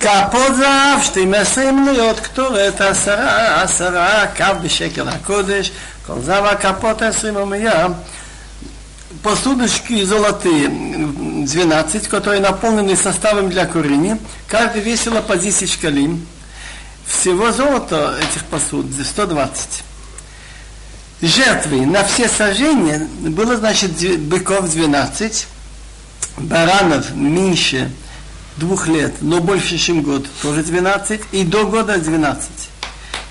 כפות זהב, 12 מנויות, קטורת עשרה, עשרה, קו בשקל הקודש, כל זהב הכפות 20 ומאה. Посудочки золотые 12, которые наполнены составом для курения. Каждый весила по 10 шкалин. Всего золота этих посуд 120 жертвы на все сожжения было, значит, быков 12, баранов меньше двух лет, но больше, чем год, тоже 12, и до года 12.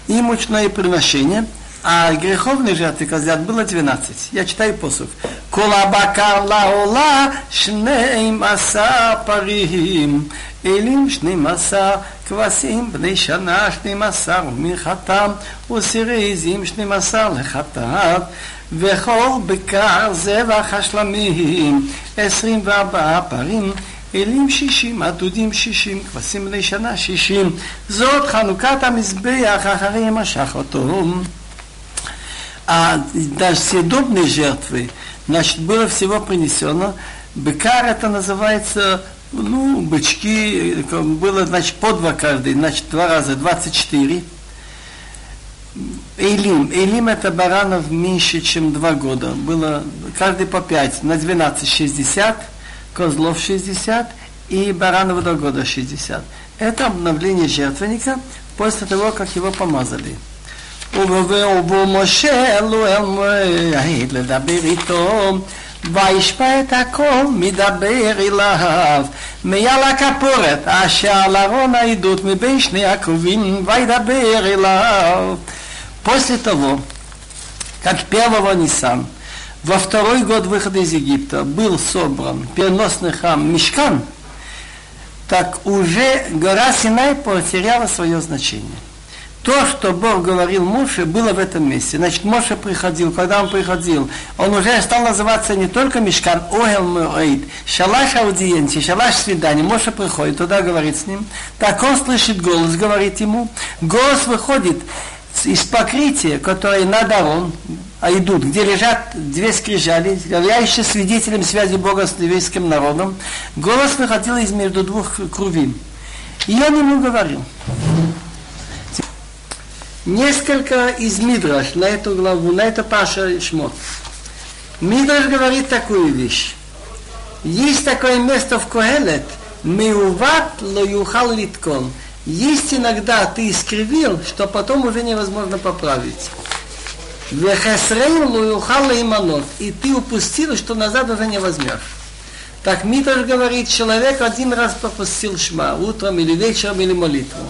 И мучное приношение, а греховные жертвы козлят было 12. Я читаю посуд. Кола бакар лаола шнеим аса парим, элим шнеим аса כבשים בני שנה שנים עשר ומנחתם וסירי עזים שנים עשר לחטאת וכל בקר זבח השלמים עשרים וארבעה פרים אלים שישים, עתודים שישים, כבשים בני שנה שישים. זאת חנוכת המזבח אחרי משך אותו. А даже съедобные жертвы, значит, было всего принесено. Бекар это называется ну, бычки, было, значит, по два каждый, значит, два раза, 24. Эйлим. Эйлим это баранов меньше, чем два года. Было каждый по пять, на 12 60, козлов 60 и баранов до года 60. Это обновление жертвенника после того, как его помазали. ובו משה אלוהים לדבר איתו וישפע את הכל מדבר אליו מעל הכפורת אשר על ארון העדות מבין שני הקרובים וידבר אליו. После того, как первого Нисан, во второй год выхода из Египта был собран переносный храм Мешкан, так уже гора Синай потеряла свое значение то, что Бог говорил Моше, было в этом месте. Значит, Моше приходил, когда он приходил, он уже стал называться не только Мешкан, Огел Муэйд, шалаш аудиенции, шалаш свидания. Моше приходит, туда говорит с ним. Так он слышит голос, говорит ему. Голос выходит из покрытия, которое над Арон, а идут, где лежат две скрижали, являющие свидетелем связи Бога с еврейским народом. Голос выходил из между двух крувин. И он ему говорил, несколько из Мидраш на эту главу, на это Паша Шмот. Мидраш говорит такую вещь. Есть такое место в Коэлет, Меуват лоюхал литкон. Есть иногда ты искривил, что потом уже невозможно поправить. И ты упустил, что назад уже не возьмешь. Так Митраш говорит, человек один раз пропустил шма, утром или вечером или молитву.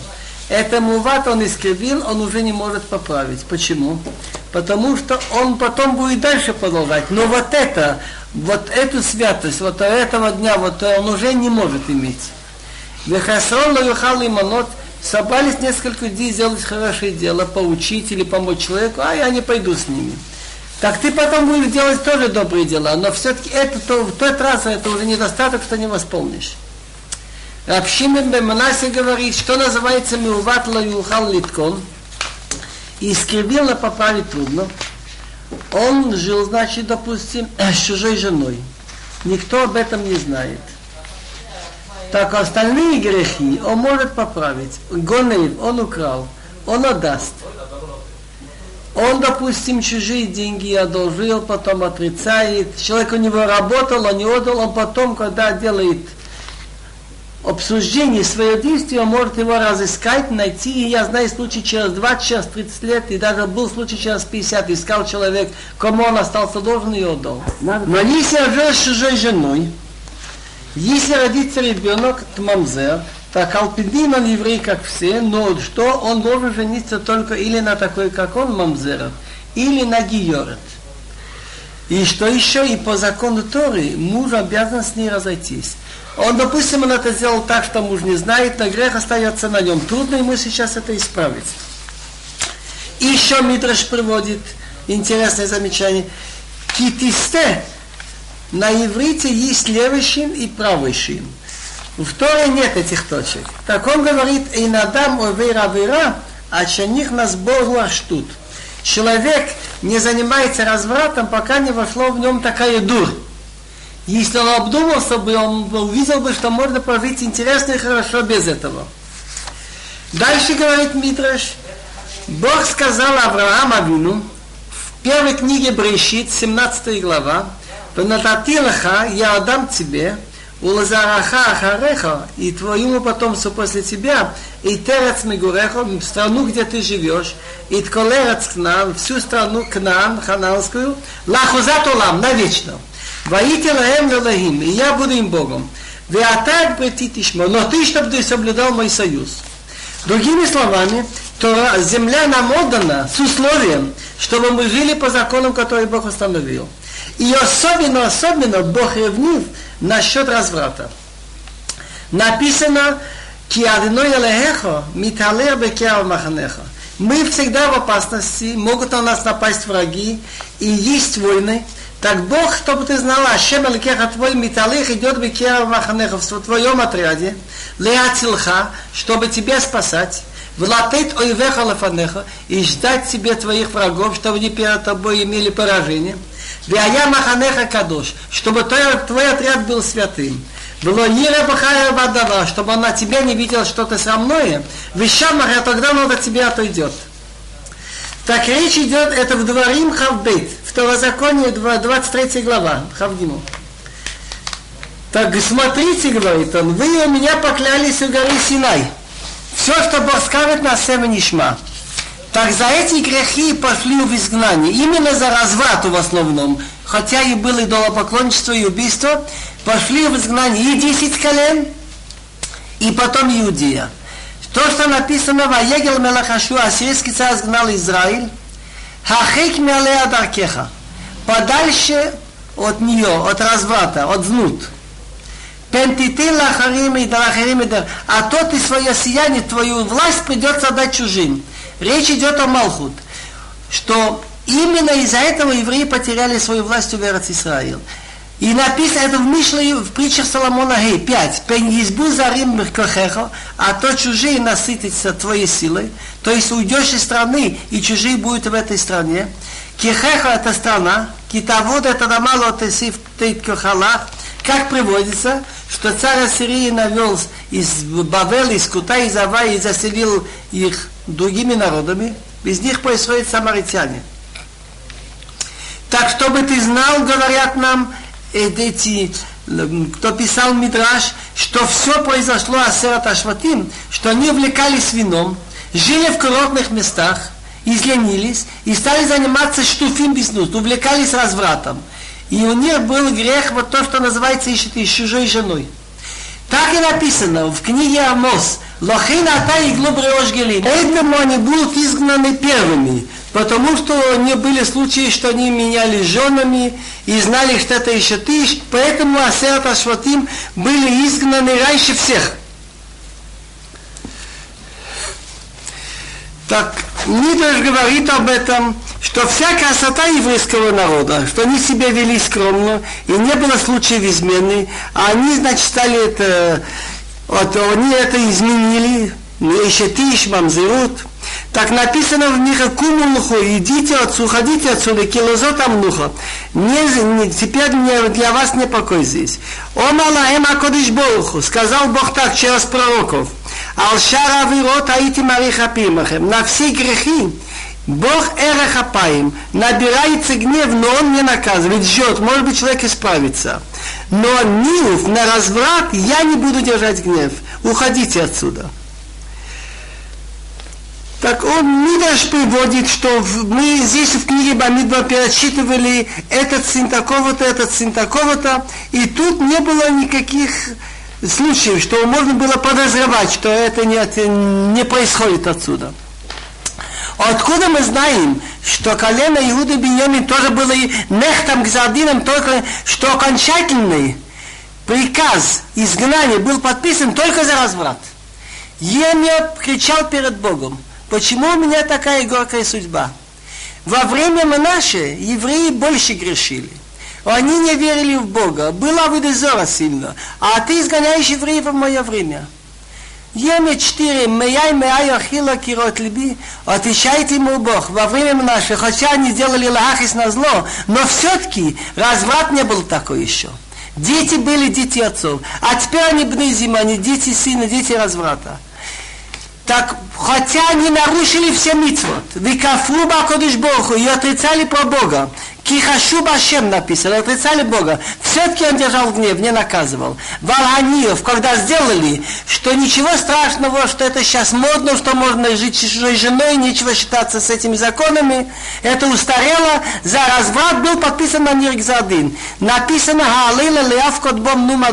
Это муват он искривил, он уже не может поправить. Почему? Потому что он потом будет дальше продолжать. Но вот это, вот эту святость, вот этого дня, вот он уже не может иметь. Вехасрон лаюхал иманот, собрались несколько людей сделать хорошее дело, поучить или помочь человеку, а я не пойду с ними. Так ты потом будешь делать тоже добрые дела, но все-таки это то, в тот раз это уже недостаток, что не восполнишь. Рабшимен бен Манасе говорит, что называется миуват лаюхал литкон, и искривил поправить трудно. Он жил, значит, допустим, с чужой женой. Никто об этом не знает. Так остальные грехи он может поправить. Гонейв, он украл, он отдаст. Он, допустим, чужие деньги одолжил, потом отрицает. Человек у него работал, он не отдал, он потом, когда делает обсуждении свое действие, он может его разыскать, найти. И я знаю случай через 20, через 30 лет, и даже был случай через 50, искал человек, кому он остался должен и отдал. Но если я жил с чужой женой, если родится ребенок, мамзер, так Алпидин он еврей, как все, но что он должен жениться только или на такой, как он, мамзеров, или на гиорет. И что еще, и по закону Торы муж обязан с ней разойтись. Он, допустим, он это сделал так, что муж не знает, но грех остается на нем. Трудно ему сейчас это исправить. И еще Мидраш приводит интересное замечание. Китисте на иврите есть левый шин и правый шин. В Торе нет этих точек. Так он говорит, и надам овера вера, а чаних нас Богу аштут. Человек не занимается развратом, пока не вошло в нем такая дур. Если он обдумался бы, он увидел бы, что можно прожить интересно и хорошо без этого. Дальше говорит Митраш, Бог сказал Аврааму Авину в первой книге Брешит, 17 глава, «Ванататилаха я отдам тебе, у Лазараха Ахареха и твоему потомцу после тебя, и Терец Мегуреха, страну, где ты живешь, и Тколерец Кнан, всю страну Кнан, хананскую, Лахузат Улам, навечно. Воите лаем лалахим, и я буду им Богом. Вы атак тишмо, но ты, чтобы ты соблюдал мой союз. Другими словами, то земля нам отдана с условием, чтобы мы жили по законам, которые Бог установил. И особенно, особенно Бог ревнив насчет разврата. Написано, «Ки адной элехо миталер бекеав маханеха». Мы всегда в опасности, могут на нас напасть враги, и есть войны. Так Бог, чтобы ты знала, Ашем Аликеха твой миталих идет бекеав маханеха в твоем отряде, леатилха, чтобы тебя спасать. Влатет ойвеха лафанеха и ждать тебе твоих врагов, чтобы они перед тобой имели поражение. Вая Маханеха Кадош, чтобы твой, твой отряд был святым. Было Ира Бахая Вадава, чтобы она тебя не видела что-то срамное. Вещамаха, тогда он от тебя отойдет. Так речь идет, это в Дворим Хавбейт, Второзаконие, 23 глава, Хавдиму. Так смотрите, говорит он, вы у меня поклялись у горы Синай. Все, что Бог скажет, на Сема Нишма. Так за эти грехи пошли в изгнание. Именно за разврат в основном. Хотя и было идолопоклонничество и убийство, пошли в изгнание и десять колен, и потом Иудея. То, что написано в Аегел Мелахашу, ассирийский царь изгнал Израиль, Хахик Мелея Даркеха, подальше от нее, от разврата, от знут. Пентитин лахарим и дарахарим и А тот и свое сияние, твою власть придется отдать чужим. Речь идет о Малхут, что именно из-за этого евреи потеряли свою власть в Израиль. И написано это в Мишле, в притчах Соломона Гей, 5. Пен избу зарим меркохеха, а то чужие насытятся твоей силой. То есть уйдешь из страны, и чужие будут в этой стране. Кихеха это страна, китавод это намало тесив тейт кохалах. Как приводится, что царь Ассирии навел из Бавела, из Кута, из Аваи и заселил их другими народами, из них происходят самаритяне. Так, чтобы ты знал, говорят нам эти, кто писал Мидраш, что все произошло Асерат Ашватим, что они увлекались вином, жили в курортных местах, изленились и стали заниматься штуфим бизнес, увлекались развратом. И у них был грех вот то, что называется ищет и чужой женой. Так и написано в книге Амос. Поэтому они будут изгнаны первыми. Потому что не были случаи, что они меняли женами и знали, что это еще ты. Поэтому Асерат Ашватим были изгнаны раньше всех. Так, Мидраш говорит об этом, что вся красота еврейского народа, что они себя вели скромно, и не было случаев измены, а они, значит, стали это, вот, они это изменили, еще тиш, мамзерут. Так написано в них, кумулуху, идите отцу, ходите отсюда, килозот амнуха. Не, не, теперь не, для вас не покой здесь. Омала эм акодиш Богу, сказал Бог так через пророков. Алшара авирот аити мариха пимахем. На все грехи Бог эрехапаем, набирается гнев, но он не наказывает, ждет, может быть человек исправится. Но нилов на разврат я не буду держать гнев. Уходите отсюда. Так он Мидаш приводит, что мы здесь в книге Бамидба перечитывали этот сын такого-то, этот сын такого-то, и тут не было никаких случаев, что можно было подозревать, что это не, не происходит отсюда. Откуда мы знаем, что колено Иуды Беньямин тоже было нехтом Гзардином, только что окончательный приказ изгнания был подписан только за разврат. Емия кричал перед Богом, почему у меня такая горькая судьба? Во время Манаше евреи больше грешили. Они не верили в Бога. Была выдозора сильно. А ты изгоняешь евреев в мое время. Еме 4, Меяй Меяй Ахила Кирот Либи, отвечает ему Бог во время наше, хотя они делали лахис на зло, но все-таки разврат не был такой еще. Дети были дети отцов. А теперь они бнезим, они дети сына, дети разврата. Так, хотя они нарушили все митцвот, викафру бакодыш Богу и отрицали про Бога, Кихашу Башем написано, отрицали Бога. Все-таки он держал гнев, не наказывал. Валганиев, когда сделали, что ничего страшного, что это сейчас модно, что можно жить чужой женой, нечего считаться с этими законами, это устарело, за разврат был подписан на Ниргзадин. Написано, Галила Леавкот Бом Нум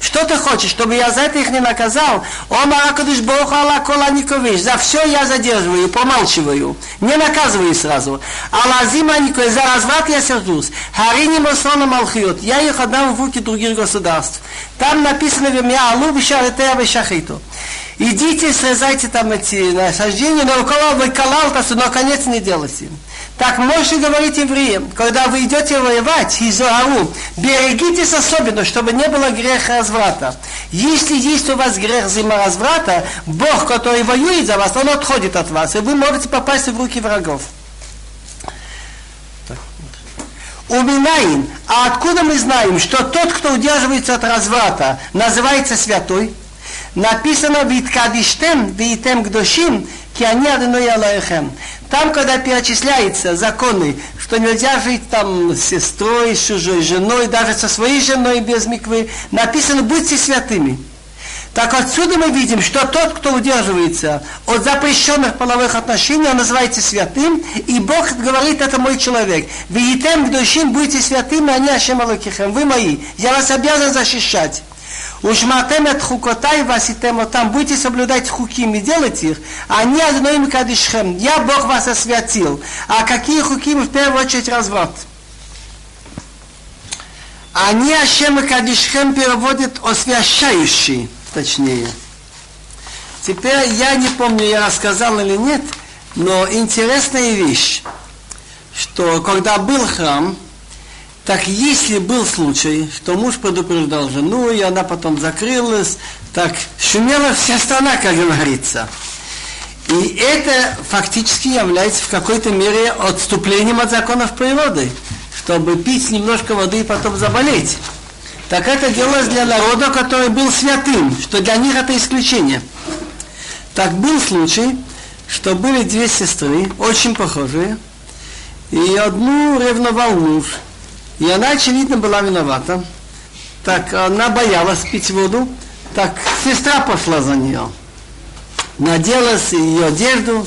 что ты хочешь, чтобы я за это их не наказал? О Маракадыш Бог Алла за все я задерживаю, помалчиваю, не наказываю сразу. А Лазима Никой, за разврат я сержусь. Харини Масона Малхиот. Я их отдам в руки других государств. Там написано в меня Алу Бишаретея Бешахиту. Идите, срезайте там эти насаждения, но около выкалалтасу, но конец не делайте. Так Моше говорит евреям, когда вы идете воевать, Изоару, берегитесь особенно, чтобы не было греха разврата. Если есть у вас грех зима разврата, Бог, который воюет за вас, он отходит от вас, и вы можете попасть в руки врагов. Уминаин. А откуда мы знаем, что тот, кто удерживается от разврата, называется святой? Написано «Виткадиштем, виитем гдошим, ки они одной алаехем». Там, когда перечисляются законы, что нельзя жить там с сестрой, с чужой женой, даже со своей женой без миквы, написано «Будьте святыми». Так отсюда мы видим, что тот, кто удерживается от запрещенных половых отношений, он называется святым, и Бог говорит, это мой человек. Видитем к душим будете святыми, а не Ашем Алакихем. Вы мои. Я вас обязан защищать. Ушматем от хукотай васитем там будете соблюдать хуким и делать их, а не одной кадишхем. Я Бог вас освятил. А какие хуким в первую очередь разврат? Они Ашем Кадишхем переводят освящающий точнее. Теперь я не помню, я рассказал или нет, но интересная вещь, что когда был храм, так если был случай, что муж предупреждал жену, и она потом закрылась, так шумела вся страна, как говорится. И это фактически является в какой-то мере отступлением от законов природы, чтобы пить немножко воды и потом заболеть так это делалось для народа, который был святым, что для них это исключение. Так был случай, что были две сестры, очень похожие, и одну ревновал муж, и она, очевидно, была виновата. Так она боялась пить воду, так сестра пошла за нее. Надела ее одежду,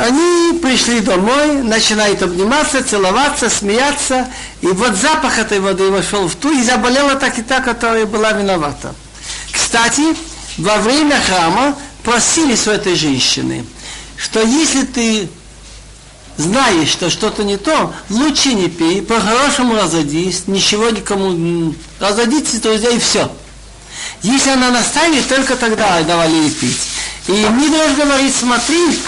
они пришли домой, начинают обниматься, целоваться, смеяться. И вот запах этой воды вошел в ту, и заболела так и та, которая была виновата. Кстати, во время храма просились у этой женщины, что если ты знаешь, что что-то не то, лучше не пей, по-хорошему разойдись, ничего никому, разойдитесь, друзья, и все. Если она наставит, только тогда давали ей пить. И Мидраш говорит, смотри,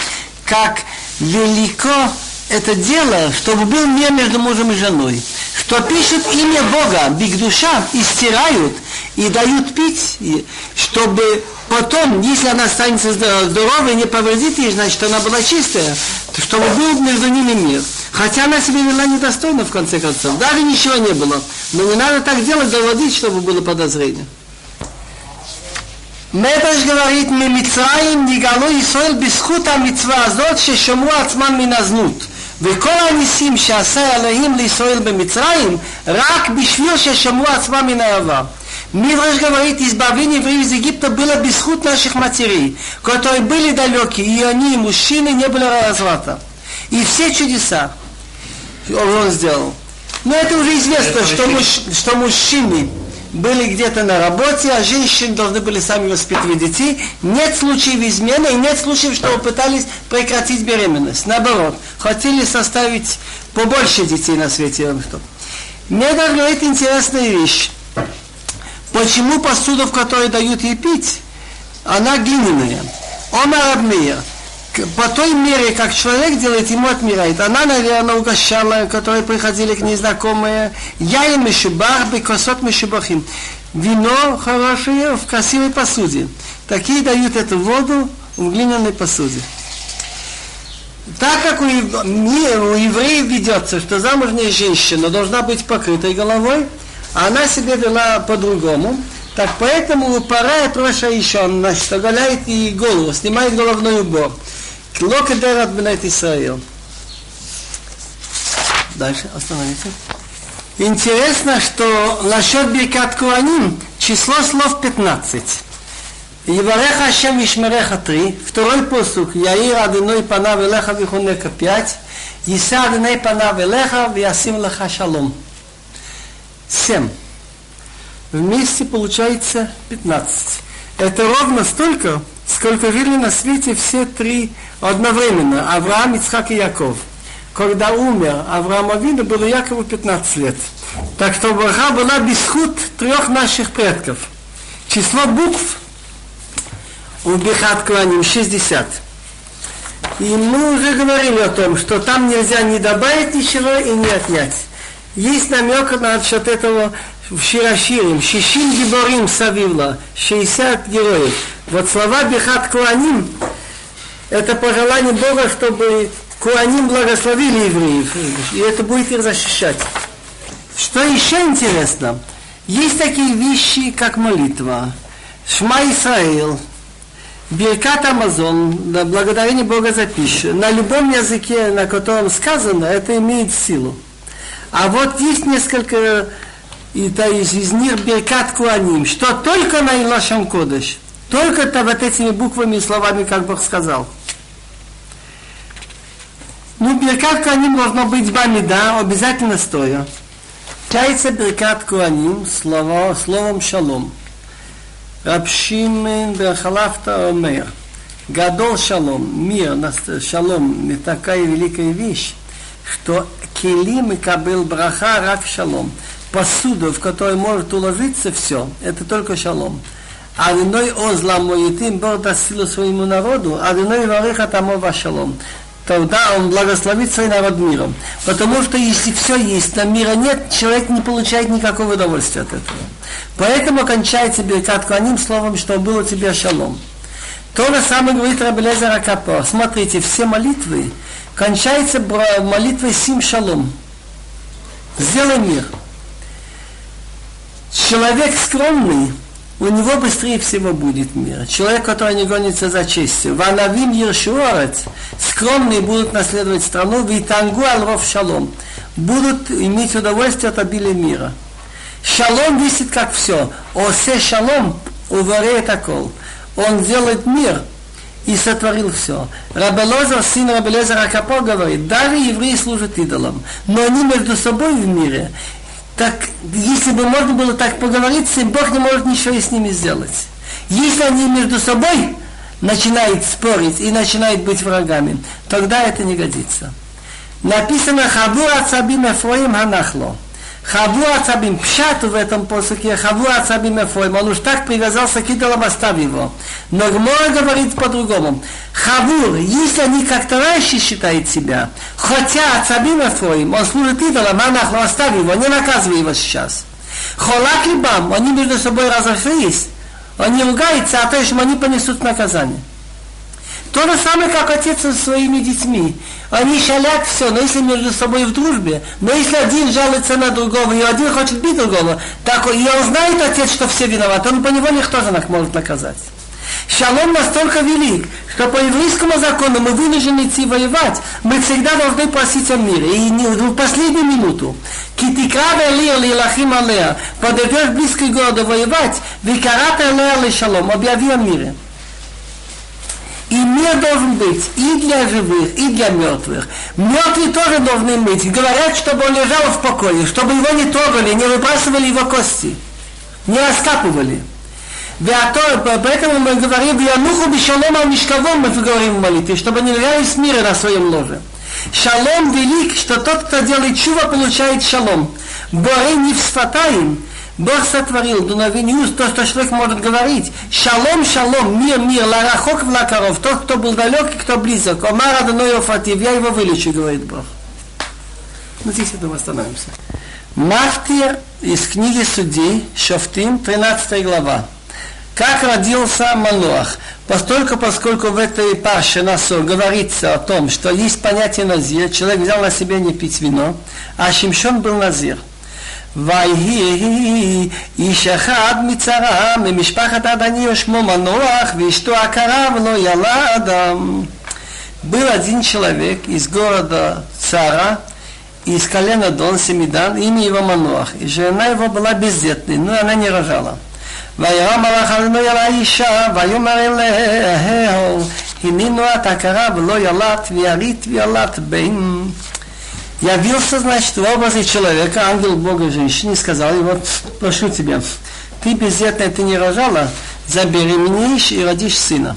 как велико это дело, чтобы был мир между мужем и женой. Что пишут имя Бога, биг душа, и стирают, и дают пить, и, чтобы потом, если она останется здоровой, не повредит ей, значит, она была чистая, чтобы был между ними мир. Хотя она себя вела недостойно, в конце концов. Даже ничего не было. Но не надо так делать, доводить, чтобы было подозрение. מדרש говорит, ממצרים נגאלו ישראל בזכות המצווה הזאת ששמרו עצמם מן הזנות. וכל הניסים שעשה אלוהים לישראל במצרים, רק בשביל ששמרו עצמם מן העבר. Мидраш говорит, избавление евреев из Египта было бесхуд наших матерей, которые были далекие, и они, мужчины, не были разврата. И все чудеса он сделал. Но это уже известно, что, муж, что мужчины были где-то на работе, а женщины должны были сами воспитывать детей. Нет случаев измены и нет случаев, что пытались прекратить беременность. Наоборот, хотели составить побольше детей на свете. Мне даже говорит интересная вещь. Почему посуду, в которой дают ей пить, она глиняная? Омар Абмир – по той мере, как человек делает, ему отмирает. Она, наверное, угощала, которые приходили к ней знакомые. Я им мишибах, бекосот мишибахим. Вино хорошее в красивой посуде. Такие дают эту воду в глиняной посуде. Так как у, у евреев ведется, что замужняя женщина должна быть покрытой головой, а она себя вела по-другому. Так поэтому выпарает Роша еще, значит, оголяет ей голову, снимает головной убор. Локедер от Бенет Исраил. Дальше остановиться. Интересно, что насчет Биркат Куаним число слов 15. Евареха Ашем Ишмереха 3, второй посук, Яир Адиной Панав Элеха Вихунека 5, Иса Адиной Панав Элеха Вясим Леха Шалом. 7. Вместе получается 15. Это ровно столько, сколько жили на свете все три одновременно, Авраам, Ицхак и Яков. Когда умер Авраам Авину, было Якову 15 лет. Так что браха была бесхуд трех наших предков. Число букв у Бихат Кланим 60. И мы уже говорили о том, что там нельзя не добавить ничего и не отнять. Есть намек насчет этого в Широширим. Шишим гиборим савивла. 60 героев. Вот слова Бихат Кланим это пожелание Бога, чтобы Куаним благословили евреев. И это будет их защищать. Что еще интересно? Есть такие вещи, как молитва. Шма Исраил, Биркат Амазон, да, благодарение Бога за пищу. На любом языке, на котором сказано, это имеет силу. А вот есть несколько и то есть из них Биркат Куаним, что только на Илашам Кодыш, только-то вот этими буквами и словами, как Бог сказал. Ну, Биркат Куаним должно быть бамида, обязательно стоя. Чается Биркат Куаним слово, словом шалом. Раб Шимен Берхалафта Омер. Гадол шалом, мир, шалом, не такая великая вещь, что келим и кабыл браха рак шалом. Посуду, в которой может уложиться все, это только шалом. Адиной озла моитим, Бог силу своему народу, Адиной вариха тамо шалом тогда он благословит свой народ миром. Потому что если все есть, но мира нет, человек не получает никакого удовольствия от этого. Поэтому кончается Беркат Куаним словом, что было тебе шалом. То же самое говорит Рабелезер Акапо. Смотрите, все молитвы кончаются молитвой Сим Шалом. Сделай мир. Человек скромный, у него быстрее всего будет мир. Человек, который не гонится за честью. Ванавим Ершуарец, скромные будут наследовать страну, Витангу Алров Шалом, будут иметь удовольствие от обилия мира. Шалом висит как все. Осе шалом уворяет окол. Он делает мир и сотворил все. Рабелозер, сын Рабелезера Капо говорит, даже евреи служат идолам, но они между собой в мире так если бы можно было так поговорить с Бог не может ничего с ними сделать. Если они между собой начинают спорить и начинают быть врагами, тогда это не годится. Написано «Хаву ацабим эфроим ханахло». Хаву ацабим, пшат в этом посоке, хаву ацабим эфроим. Он уж так привязался к идолам, оставь его. Но Гмора говорит по-другому. Хавур, если они как-то раньше считают себя, хотя ацабим эфроим, он служит идолам, анахло, оставь его, не наказывай его сейчас. Холак либам, они между собой разошлись, они ругаются, а то, что они понесут наказание. То же самое, как отец со своими детьми. Они шалят все, но если между собой в дружбе, но если один жалуется на другого, и один хочет бить другого, так и он знает отец, что все виноваты, он по него никто же может наказать. Шалом настолько велик, что по еврейскому закону мы вынуждены идти воевать. Мы всегда должны просить о мире. И не в последнюю минуту. Китикрада Элия Лилахим Алея. Подойдешь близко к городу воевать. Викарата Элея Шалом. Объяви о мире. И мир должен быть и для живых, и для мертвых. Мертвые тоже должны быть. Говорят, чтобы он лежал в покое, чтобы его не трогали, не выбрасывали его кости, не раскапывали. Поэтому мы говорим, Януху бишалом ал мишкавом, мы говорим в молитве, чтобы не лежали с мира на своем ложе. Шалом велик, что тот, кто делает чува, получает шалом. Борей не вспатаем, Бог сотворил дуновение уст, то, что человек может говорить. Шалом, шалом, мир, мир, ларахок в лакаров, тот, кто был далек и кто близок. Омар Адоной Офатив, я его вылечу, говорит Бог. Ну, здесь, я думаю, остановимся. Мафтир из книги судей, Шофтим, 13 глава. Как родился Малуах? Постольку, поскольку в этой паше Насор говорится о том, что есть понятие назир, человек взял на себя не пить вино, а Шимшон был назир – ויהי איש אחד מצרה ממשפחת עדני שמו מנוח ואשתו עקרה ולא ילד. Был один человек из города Цара, из колена Дон Семидан, имя его Мануах. И жена его была бездетной, но она не рожала. וירא מלאך אדוני אל האישה, ויאמר אליה, הנינו את הכרה ולא ילדת, וירית וילדת בן. Явился, значит, в образе человека, ангел Бога женщины, и сказал ему, прошу тебя, ты бездетная, ты не рожала, забеременеешь и родишь сына.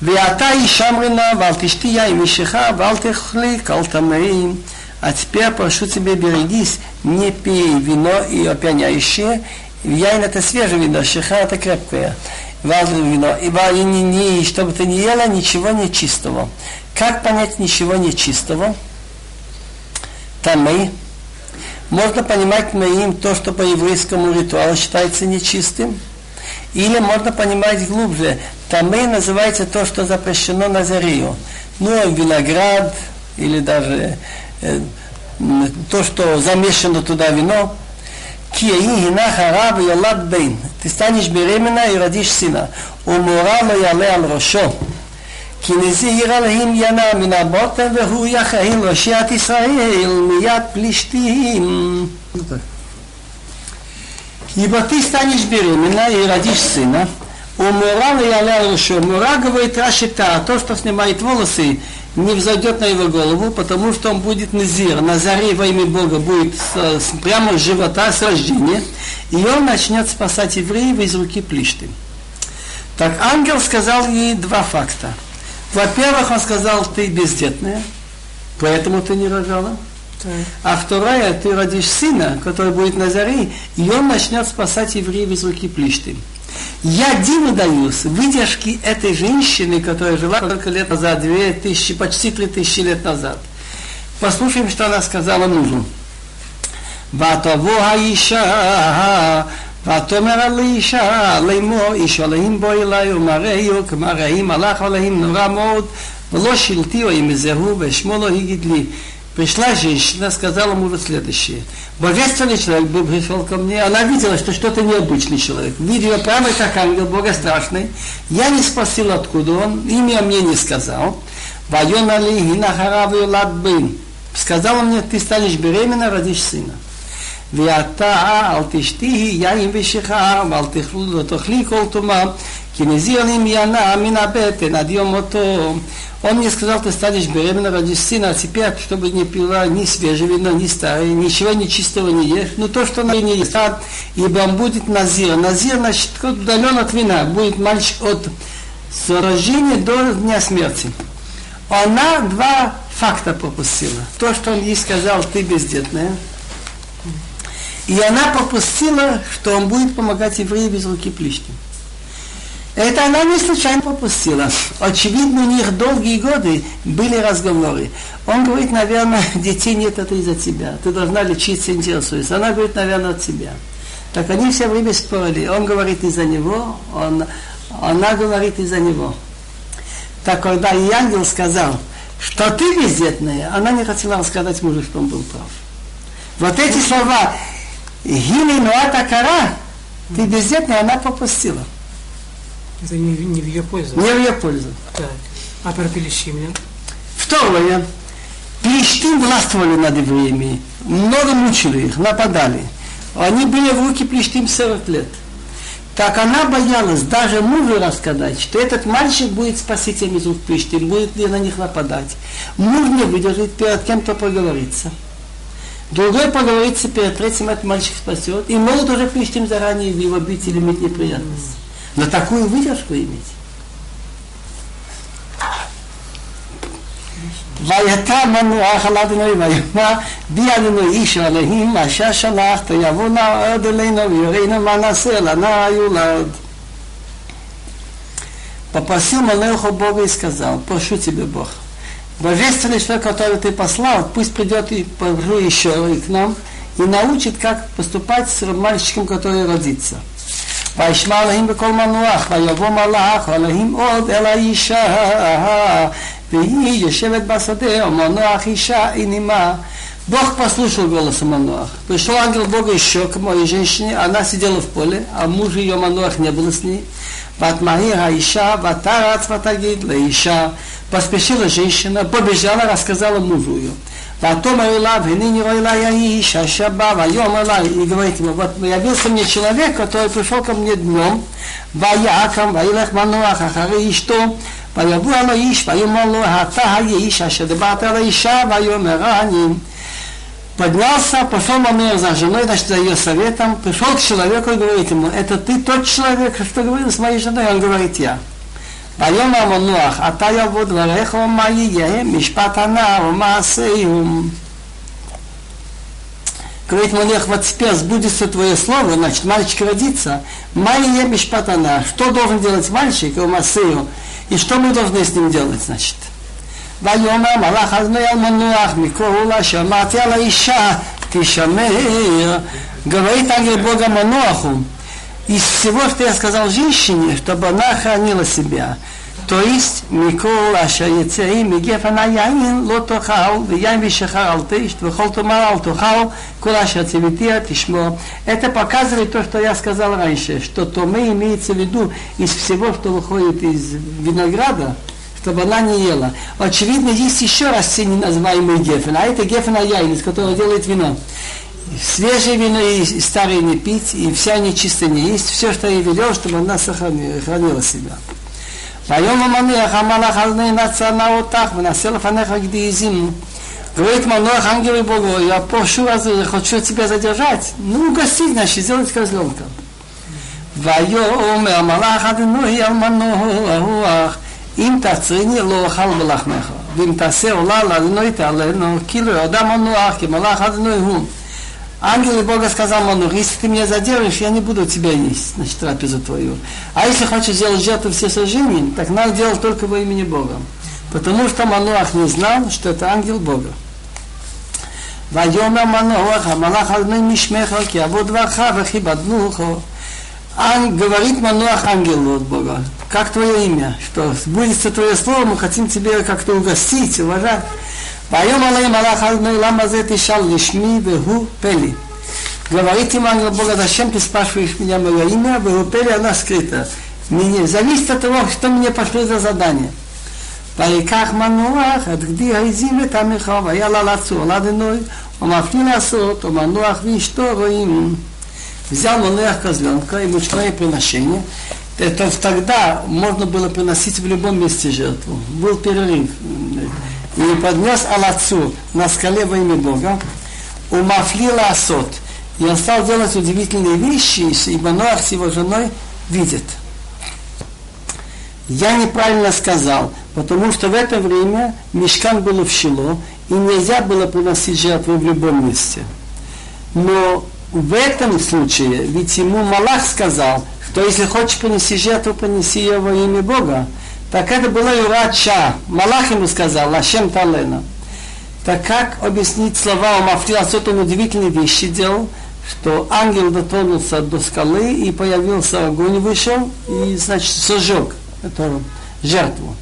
Веата и шамрина, валтиштия и мишиха, валтехли, калтамаи. А теперь прошу тебя, берегись, не пей вино и опьяняющее, Яйн это свежее вино, шиха это крепкое. Важное вино. И не, не, чтобы ты не ела ничего нечистого. Как понять ничего нечистого? Тамы. Можно понимать наим то, что по еврейскому ритуалу считается нечистым. Или можно понимать глубже. Тамы называется то, что запрещено на. Ну, виноград, или даже э, то, что замешано туда вино. Ты станешь беременна и родишь сына. Умура ло яле ал рошо. כי נזיר עליהם ינע מן הבוטן והוא יכהן ראשי את ישראל מיד פלישתים. Ибо ты станешь беременна и родишь сына, у Мура Яля Рушу. Мура говорит Рашита, то, что снимает волосы, не взойдет на его голову, потому что он будет назир, на заре во имя Бога будет с, с, прямо с живота, с рождения, и он начнет спасать евреев из руки Плишты. Так ангел сказал ей два факта. Во-первых, он сказал, ты бездетная, поэтому ты не рожала. А вторая, ты родишь сына, который будет на заре, и он начнет спасать евреев из руки Плишты. Я диву даюсь выдержки этой женщины, которая жила только лет назад, две тысячи, почти три тысячи лет назад. Послушаем, что она сказала мужу. Батавуа Иша ותאמר על אישה לאמור איש אלוהים בוא אליי ומראהו כמראי מלאך אלוהים נורא מאוד ולא שילתיו אם זהו ושמו לא הגיד לי Пришла женщина, сказала мужу следующее. Божественный человек был, пришел ко мне, она видела, что что-то необычный человек. Видела прямо как ангел, богострашный. Я не спросил, откуда он, имя мне не сказал. Вайон али хинахараву ладбин. Сказала мне, ты станешь беременна, родишь сына. ואתה אל תשתי יין ושיכר ואל תאכלי כל טומאה כי נזיר לי מיינה מן הבטן עד יום מותו Он мне сказал, ты станешь беременна, родишь сына, а теперь, чтобы не пила ни свежего вина, ни старое, ничего нечистого не ешь. Но то, что она не ест, ибо он будет назир. Назир, значит, удален от вина. Будет мальчик от с рождения до дня смерти. Она два факта пропустила. То, что он ей сказал, ты бездетная. и она пропустила, что он будет помогать евреям без руки плечни. Это она не случайно пропустила. Очевидно, у них долгие годы были разговоры. Он говорит, наверное, детей нет, это из-за тебя. Ты должна лечиться, интересуешься. Она говорит, наверное, от тебя. Так они все время спорили. Он говорит из-за него, он, она говорит из-за него. Так когда и ангел сказал, что ты бездетная, она не хотела рассказать мужу, что он был прав. Вот эти слова, Гили Нуата Кара, ты бездетная, она пропустила. Это не, не в ее пользу. Не в ее пользу. Так. А про Пелещимля? Второе. Пелещим властвовали над евреями. Много мучили их, нападали. Они были в руки Плештим 40 лет. Так она боялась даже мужу рассказать, что этот мальчик будет спасителем из рук Плештим, будет на них нападать. Муж не выдержит перед кем-то поговориться. Другой поговорится перед третьим, этот мальчик спасет. И могут уже Плештим заранее в его бить или иметь неприятность. Но такую выдержку иметь. ויתה מנוח על אדוני ויאמר בי אדוני איש אלוהים אשר שלחת יבוא נא עוד אלינו ויראינו מה נעשה לנא היולד. Попросил Малеху Бога и сказал, прошу тебя, Бог, божественный человек, который ты послал, пусть придет и еще к нам и научит, как поступать с мальчиком, который родится. וישמע אלוהים בקול מנוח, ויבוא מלאך, אלוהים עוד אל האישה, והיא יושבת בשדה, ומנוח אישה היא נימה. Бог послушал голос Мануах. Пришел ангел Бога еще к моей женщине, она сидела в поле, а мужа ее Мануах не было с ней. Ватмаир Аиша, Ватарац Ватагид, Лаиша. Поспешила женщина, побежала, рассказала мужу ее. Потом Айлав, и ныне Айлай Аиша, Шаба, Вайом Айлай. И говорит ему, вот явился мне человек, который пришел ко мне днем, Ваякам, Ваилах Мануах, Ахары Ишто, ויבוא על האיש ויאמר לו אתה האיש אשר דיברת על האישה ויאמר אני поднялся, пошел Мамер за женой, значит, за ее советом, пришел к человеку и говорит ему, это ты тот человек, что говорил с моей женой? Он говорит, я. ויאמר המנוח, אתה יבוא דבריך ומה יהיה, משפט הנער ומעשהו. Говорит Малех, вот теперь сбудется твое слово, значит, мальчик родится. Майя мишпатана. Что должен делать мальчик, Масею, и что мы должны с ним делать, значит? ויאמר מלאך אדוני על מנוח מכל שמעתי על האישה תשמר. Говорит ангел Бога Мануаху, из всего, что я сказал женщине, чтобы она хранила себя. То есть, Микол Ашаяцеи, Мигеф Анаяин, Лотохал, Виян Вишахарал Тыш, Вихолтумарал Тухал, Кулаша Цветия, Тишмо. А, это показывает то, что я сказал раньше, что то, мы имеется в виду из всего, что выходит из винограда, чтобы она не ела. Очевидно, есть еще раз не называемый гефен, а это гефен аяин, из которого делает вино Свежее вино и старое не пить, и вся нечистая не есть, все, что я велел, чтобы она сохранила, хранила себя. והיום המניח המלאך על פני נצרנה אותך ונעשה לפניך גדי עזים. Говорит Мануах ангелу Богу, я прошу вас, я хочу тебя задержать. Ну, угостить, значит, сделать козленка. ויאמר המלאך אדינוי על מנוח אם תעצריני לא אוכל בלחמך ואם תעשה עולה לאדינוי תעלנו כאילו ידע מנוח כי מלאך אדינוי הוא Ангел Бога сказал Манух, если ты меня задержишь, я не буду тебя есть, значит, трапезу твою. А если хочешь сделать жертву все сожжения, так надо делать только во имени Бога. Потому что Мануах не знал, что это ангел Бога. ויאמר מנוח, המלאך על בני משמך, כי עבוד דברך וכיבדנוך. Говорит Мануах ангелу от Бога, как твое имя, что сбудется твое слово, мы хотим тебе как-то угостить, уважать. והיום עליהם הלך על בני למה זה תשאל לשמי והוא פלי. Говорит им ангел Бога, зачем ты спрашиваешь меня мое имя, в Европеле она скрыта. Мне, зависит от того, что мне пошло за задание. ויקח מנוח את גדי העזים ואת המרחב, והיה לה לצור לאדינוי, ומפליא לעשות, ומנוח ואשתו רואים. Взял Мануах козленка и мучное приношение. Это тогда можно было приносить в любом месте жертву. Был перерыв и поднес Алацу на скале во имя Бога, у Мафлила Асот. И он стал делать удивительные вещи, и Мануах с его женой видит. Я неправильно сказал, потому что в это время мешкан был в Шило, и нельзя было приносить жертву в любом месте. Но в этом случае, ведь ему Малах сказал, что если хочешь принести жертву, принеси ее во имя Бога. Так это была Юрача. Малах ему сказал, Лашем Талена. Так как объяснить слова у Мафтила, что он удивительные вещи делал, что ангел дотронулся до скалы и появился огонь, вышел и, значит, сожег эту жертву.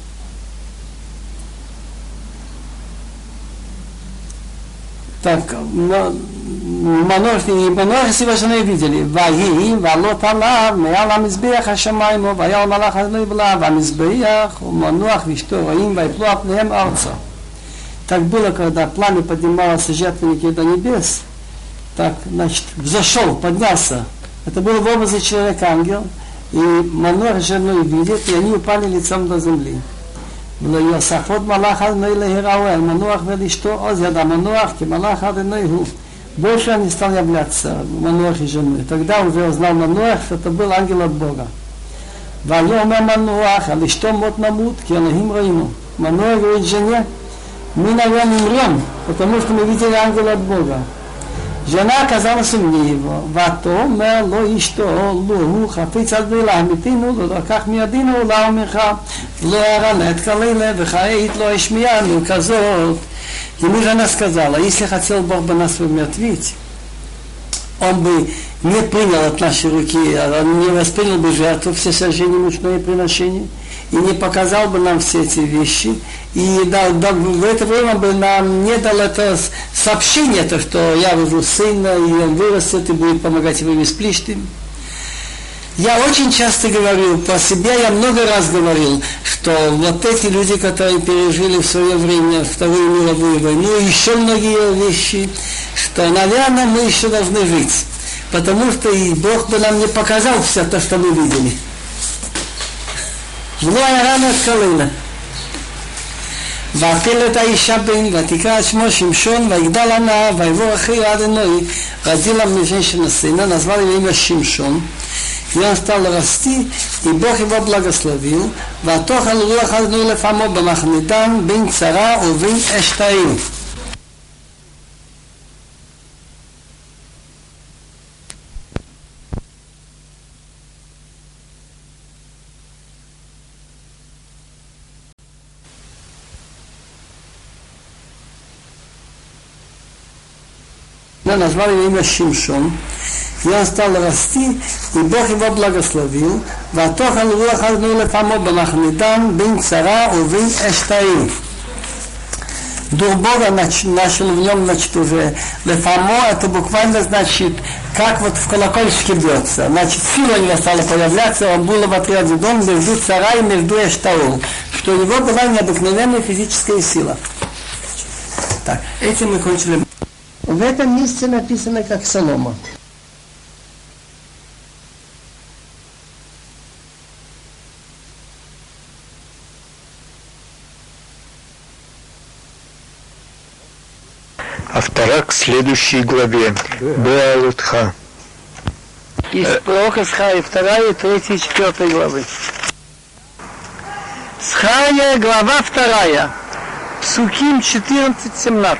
Так, но מנוח סיבשני וידלי, ויהי ועלות עליו מעל המזבח השמיים והיה המלאך אדוני בלעו והמזבח ומנוח ואשתו רואים ויפלו על פניהם ארצה. Так было, когда пламя поднималось из жертвенники до небес, так, значит, взошел, поднялся. Это был в образе человека-ангел, и Мануах с женой видят, и они упали лицом до земли. ולא יוספות מלאך אדוני להיראו אל מנוח ולאשתו עוז יד המנוח כי מלאך אדוני הוא больше он не стал являться Мануах и женой. Тогда уже узнал Мануах, что это был ангел от Бога. ויאמר מנוח על אשתו מות נמות כי אלוהים ראינו. Мануах говорит жене, мы, наверное, умрем, потому что мы видели ангела от Бога. Жена оказалась умнее его. ותאמר לו אשתו, לו הוא חפיץ עד בילה, המתינו לו, לקח מידינו לעמך, לא ארנט כלילה, וכעת לא השמיענו כזאת. Ему жена сказала, если хотел Бог бы нас умертвить, он бы не принял от нашей руки, он не воспринял бы жертву, все сожжения мучное приношение, и не показал бы нам все эти вещи, и да, да, в это время бы нам не дал это сообщение, то, что я вывел сына, и он вырастет и будет помогать его с Плиштим. Я очень часто говорил, по себе я много раз говорил, что вот эти люди, которые пережили в свое время Вторую мировую войну, еще многие вещи, что, наверное, мы еще должны жить. Потому что и Бог бы нам не показал все то, что мы видели. זרוע רנה סקלינה. ואפיל את האישה בן, ותקרא את שמו שמשון, ויגדל הנער, ויבוא אחי עד עינוי, родила мужчина сына, назвали его имя Шимшон. И он стал расти, и Бог его благословил. Ватохал руах адну лефамо бамахнитам бин цара увин эштаим. Да, назвали его имя Шимшон. И он стал расти, и Бог его благословил. Ватохан руах аднула фамо банахмидан бин цара увин эштаим. Дух Бога начал в нем, значит, уже лефамо, это буквально значит, как вот в колокольчике бьется. Значит, сила не стала появляться, он был в отряде дом между цара и между эштаул, что у него была необыкновенная физическая сила. Так, этим мы кончили. В этом месте написано как солома. А вторая к следующей главе. Беалутха. Из пророка Схая, вторая, третья, четвертая главы. Схая, глава вторая. Псуким 14-17.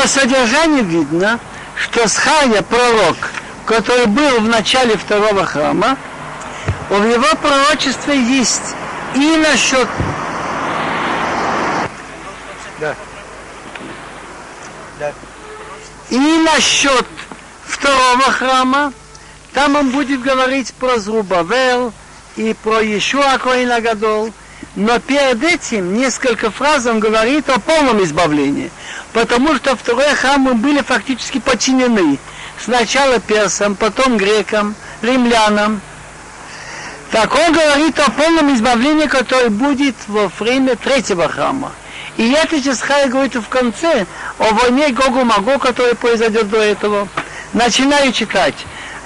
По содержанию видно, что Схая, пророк, который был в начале второго храма, в его пророчестве есть и насчет... Да. Да. И насчет второго храма, там он будет говорить про Зрубавел и про Ешуа Коина Гадол, но перед этим несколько фраз он говорит о полном избавлении потому что второй храм мы были фактически подчинены. Сначала персам, потом грекам, римлянам. Так он говорит о полном избавлении, которое будет во время третьего храма. И это Хай говорит в конце о войне Гогу Маго, которая произойдет до этого. Начинаю читать.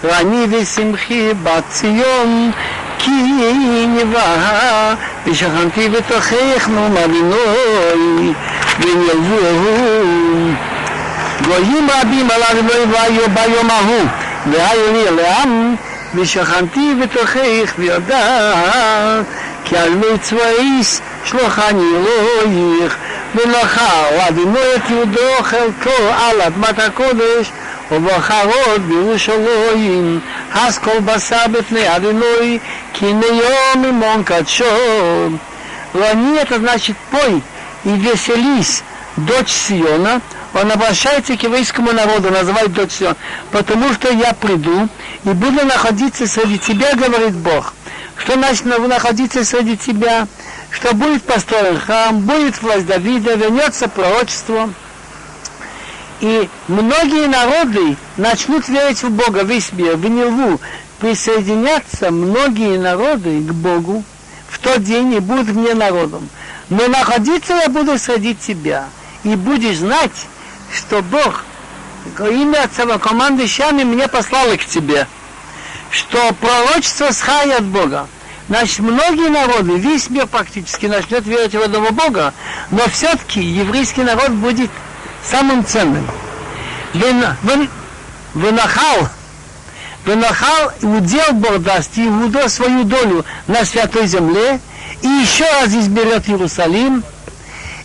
ואני ושמחי בציון כי נבהה ושכנתי בתוכנו מלינוי ואם יבואו גויים רבים עליו לא יבואו ביום ההוא והיו לי לעם ושכנתי בתוכך ויודעת כי על מי צבאיס שלוחני אלוהיך מלאכה, ואדוני את יהודו חלקו על אדמת הקודש ובחרות בירושלים, אז כל בשר בפני אדינוי, כי נהיום имон качо. Лани это значит пой и веселись, дочь Сиона, он обращается к еврейскому народу, называет дочь Сион, потому что я приду и буду находиться среди тебя, говорит Бог. Что значит находиться среди тебя? Что будет построен храм, будет власть Давида, вернется пророчество. И многие народы начнут верить в Бога, весь мир, в Нилву. Присоединятся многие народы к Богу в тот день и будут мне народом. Но находиться я буду среди тебя. И будешь знать, что Бог, имя команды Шами мне послало к тебе. Что пророчество схая от Бога. Значит, многие народы, весь мир практически начнет верить в одного Бога, но все-таки еврейский народ будет самым ценным. Вынахал, вынахал и удел Бог даст Иуда свою долю на святой земле, и еще раз изберет Иерусалим,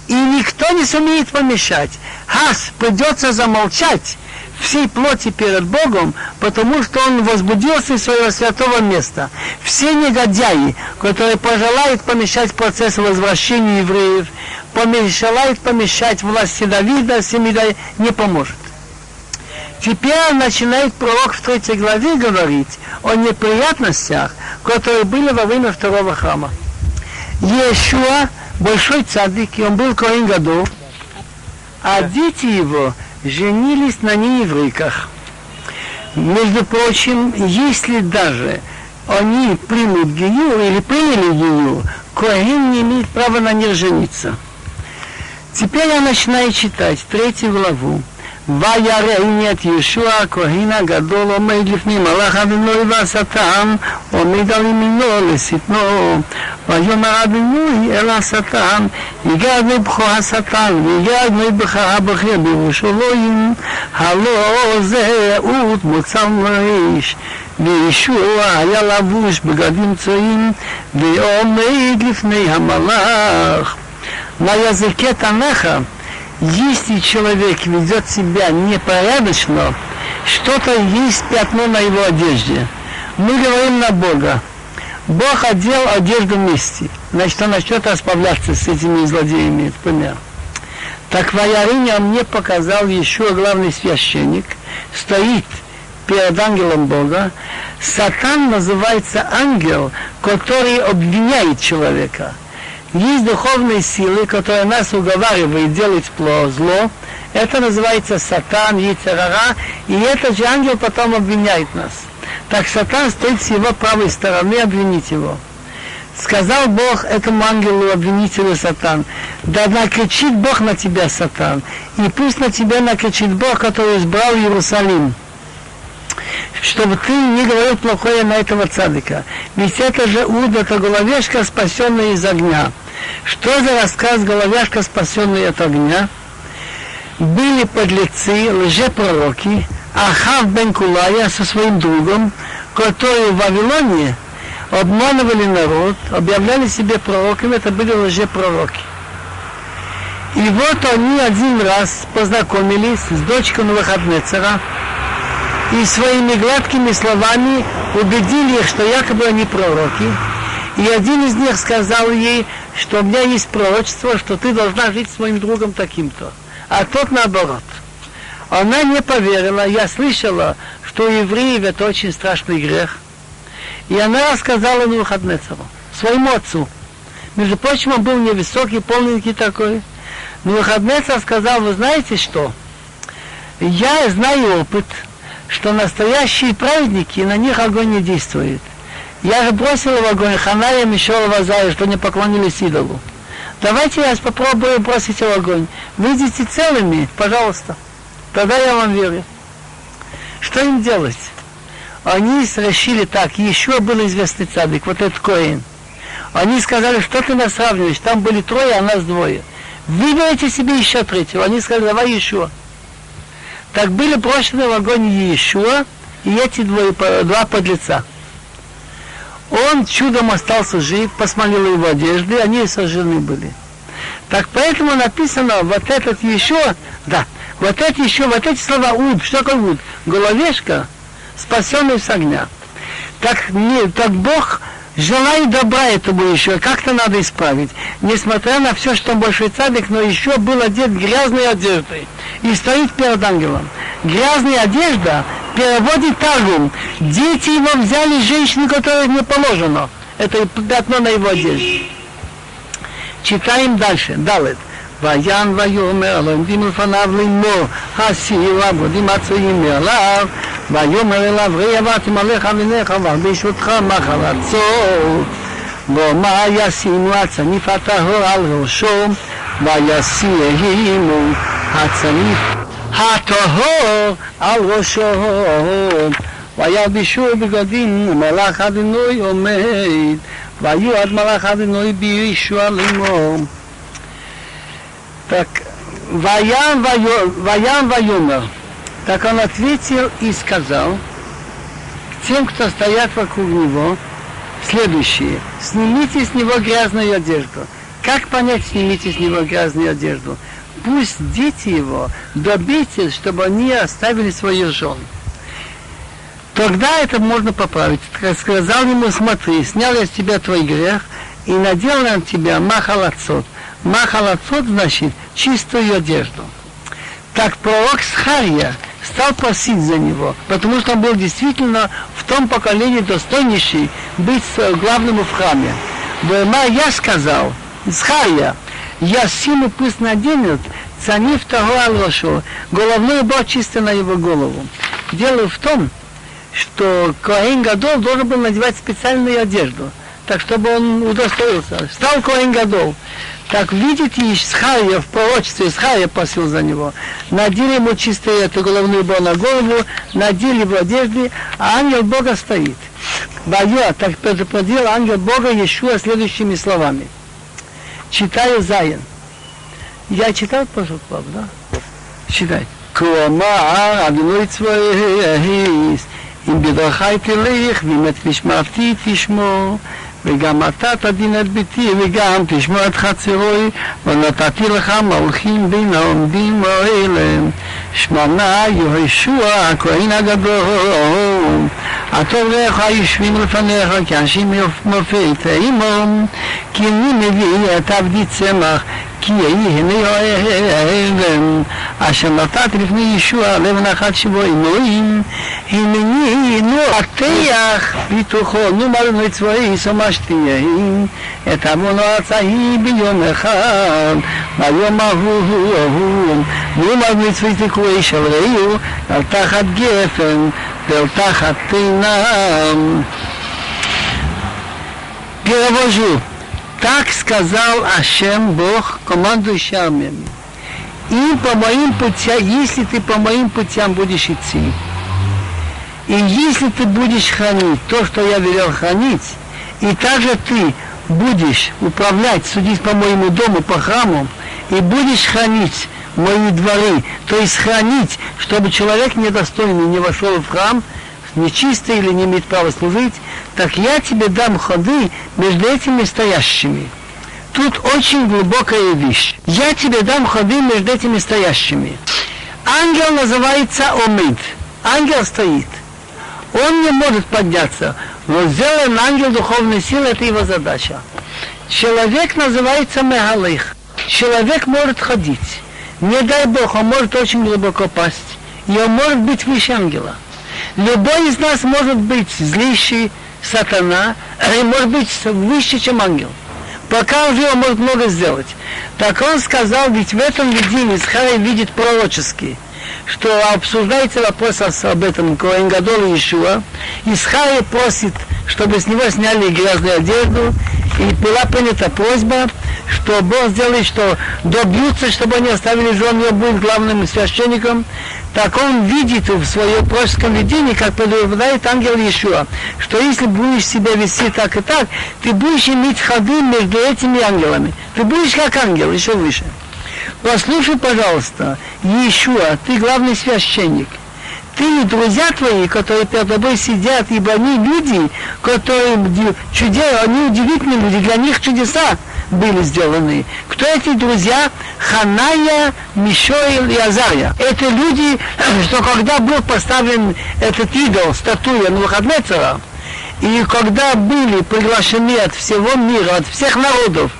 и никто не сумеет помешать. Хас придется замолчать всей плоти перед Богом, потому что он возбудился из своего святого места. Все негодяи, которые пожелают помешать процессу возвращения евреев, помешает помешать власти Давида, Семида не поможет. Теперь начинает пророк в третьей главе говорить о неприятностях, которые были во время второго храма. Иешуа большой цадик, и он был Коин году, а дети его женились на нееврейках. Между прочим, если даже они примут гию или приняли гию, Коин не имеет права на них жениться. Теперь я начинаю читать третью главу. וירא ויראה את ישוע הכהן הגדול עומד לפני מלאך אדוני והשטן עומד על ימינו לשטנו ויאמר אדוני אל השטן יגע אדוני בכו השטן ויגע אדוני נבחך הבכיר בירושלים הלא זה אות מוצר מריש וישוע היה לבוש בגדים צועים ועומד לפני המלאך. מה ויזכה תנך если человек ведет себя непорядочно, что-то есть пятно на его одежде. Мы говорим на Бога. Бог одел одежду вместе. Значит, он начнет расправляться с этими злодеями, например. Так в Аярине мне показал еще главный священник, стоит перед ангелом Бога. Сатан называется ангел, который обвиняет человека. Есть духовные силы, которые нас уговаривают делать зло. Это называется сатан, яйцерара, и этот же ангел потом обвиняет нас. Так сатан стоит с его правой стороны обвинить его. Сказал Бог этому ангелу, обвинителю сатан, да накричит Бог на тебя, сатан, и пусть на тебя накричит Бог, который избрал Иерусалим чтобы ты не говорил плохое на этого цадыка. Ведь это же Уд, это головешка, спасенная из огня. Что за рассказ головешка, спасенная от огня? Были подлецы, лжепророки, Ахав бен Кулая со своим другом, которые в Вавилоне обманывали народ, объявляли себе пророками, это были лжепророки. И вот они один раз познакомились с дочкой Новохаднецера, и своими гладкими словами убедили их, что якобы они пророки. И один из них сказал ей, что у меня есть пророчество, что ты должна жить с моим другом таким-то. А тот наоборот. Она не поверила, я слышала, что у евреев это очень страшный грех. И она рассказала Нухаднецеру, своему отцу. Между прочим, он был невысокий, полненький такой. Нухаднецер сказал, вы знаете что? Я знаю опыт, что настоящие праведники, на них огонь не действует. Я же бросил в огонь Ханая, Мишел, Вазая, что не поклонились идолу. Давайте я попробую бросить в огонь. Выйдите целыми, пожалуйста. Тогда я вам верю. Что им делать? Они решили так, еще был известный цадик, вот этот Коин. Они сказали, что ты нас сравниваешь, там были трое, а нас двое. Выберите себе еще третьего. Они сказали, давай еще так были брошены в огонь Иешуа и эти двое, два подлеца. Он чудом остался жив, посмотрел его одежды, они сожжены были. Так поэтому написано, вот этот еще, да, вот эти еще, вот эти слова уд, что такое уд? Головешка, спасенный с огня. Так, не, так Бог желает добра этому еще, как-то надо исправить. Несмотря на все, что он большой цадик, но еще был одет грязной одеждой и стоит перед ангелом. Грязная одежда переводит Таргум. Дети его взяли женщины, которых не положено. Это пятно на его одежде. Читаем дальше. Далит. ויען ויאמר לא עומדים לפניו לאמור הסיר עבודים מצויים מעליו ויאמר אליו ראי עברתם עליך ונך והרבישותך מחלצות ואומר ישימו הצניף הטהור על ראשו וישימו הצניף הטהור על ראשו וילבישו בגדים מלאך אדינוי עומד והיו עד מלאך אדינוי בישוע לאמור וים ויאמר так он ответил и сказал тем, кто стоят вокруг него, следующее. Снимите с него грязную одежду. Как понять, снимите с него грязную одежду? Пусть дети его добейтесь, чтобы они оставили свою жену. Тогда это можно поправить. Сказал ему, смотри, снял я с тебя твой грех и надел на тебя махалацот – Махалацот значит чистую одежду. Так пророк Схария стал просить за него, потому что он был действительно в том поколении достойнейший быть главным в храме. Вема я сказал, Исхария, я симу пусть наденет, цанив того алошу, головной убор чисто на его голову. Дело в том, что Коэн Гадол должен был надевать специальную одежду, так чтобы он удостоился. Стал Коэн Гадол. Так видите, Исхария в пророчестве Исхария просил за него. Надели ему чистую эту головную убор на голову, надели его одежды, а ангел Бога стоит. Бая, так предупредил ангел Бога Иешуа следующими словами. Читаю Заян. Я читал пошел к вам, да? Читай. כלומר, אדוני צבאיס, אם בדרכי תלך, ואם את משמרתי תשמור, וגם אתה תדין את ביתי, וגם תשמור את חצרוי, ונתתי לך מלכים בין העומדים האלה. שמונה יהושע הכהן הגדול, הטוב לך היושבים לפניך, כי אנשים מופי תאימום, כי אני מביא את עבדי צמח, כי יהי הנה האבן, אשר נתתי לפני ישוע לבן אחת שבו אלוהים, הנני נועתח בתוכו, נו מלנו צבאי סמשתי יהי, את עוונו הצעי ביום אחד, ביום ההוא ההוא, נו מלנו צבאי תקועי של ראו, על תחת גפן Белтаха ты нам перевожу. Так сказал Ашем Бог, командующий армиями. И по моим путям, если ты по моим путям будешь идти, и если ты будешь хранить то, что я велел хранить, и также ты будешь управлять, судить по моему дому, по храму, и будешь хранить мои дворы, то есть хранить, чтобы человек недостойный не вошел в храм, нечистый или не имеет права служить, так я тебе дам ходы между этими стоящими. Тут очень глубокая вещь. Я тебе дам ходы между этими стоящими. Ангел называется Омид. Ангел стоит. Он не может подняться. Но сделан ангел духовной силы, это его задача. Человек называется Мегалых. Человек может ходить. Не дай Бог, он может очень глубоко пасть. И он может быть выше ангела. Любой из нас может быть злейший сатана, и может быть выше, чем ангел. Пока уже он может много сделать. Так он сказал, ведь в этом видении Исхай видит пророчески, что обсуждается вопрос об этом Коэн Гадол и Ишуа. Исхай просит, чтобы с него сняли грязную одежду, и была принята просьба, что Бог сделает, что добьются, чтобы они оставили жен, его будет главным священником, так он видит в своем пророческом видении, как предупреждает ангел Иешуа, что если будешь себя вести так и так, ты будешь иметь ходы между этими ангелами. Ты будешь как ангел, еще выше. Послушай, пожалуйста, Иешуа, ты главный священник. Ты и друзья твои, которые перед тобой сидят, ибо они люди, которые чудеса, они удивительные люди, для них чудеса были сделаны. Кто эти друзья? Ханая, Мишоил и Азария. Это люди, что когда был поставлен этот идол, статуя Навуходнецера, и когда были приглашены от всего мира, от всех народов,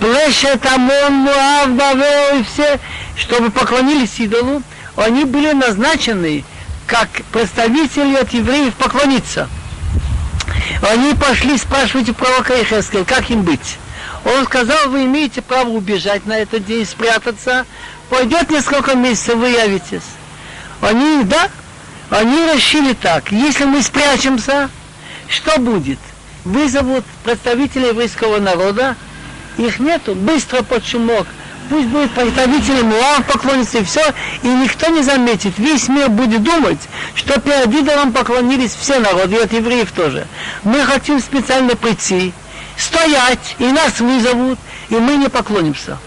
Плешет, Амон, Муав, Бавел и все, чтобы поклонились идолу, они были назначены как представители от евреев поклониться. Они пошли спрашивать у пророка Ихескеля, как им быть. Он сказал, вы имеете право убежать на этот день, спрятаться. Пойдет несколько месяцев, вы явитесь. Они, да, они решили так. Если мы спрячемся, что будет? Вызовут представителей еврейского народа, их нету, быстро под шумок. Пусть будет представители Муав поклониться и все, и никто не заметит. Весь мир будет думать, что перед идолом поклонились все народы, и от евреев тоже. Мы хотим специально прийти, стоять, и нас вызовут, и мы не поклонимся.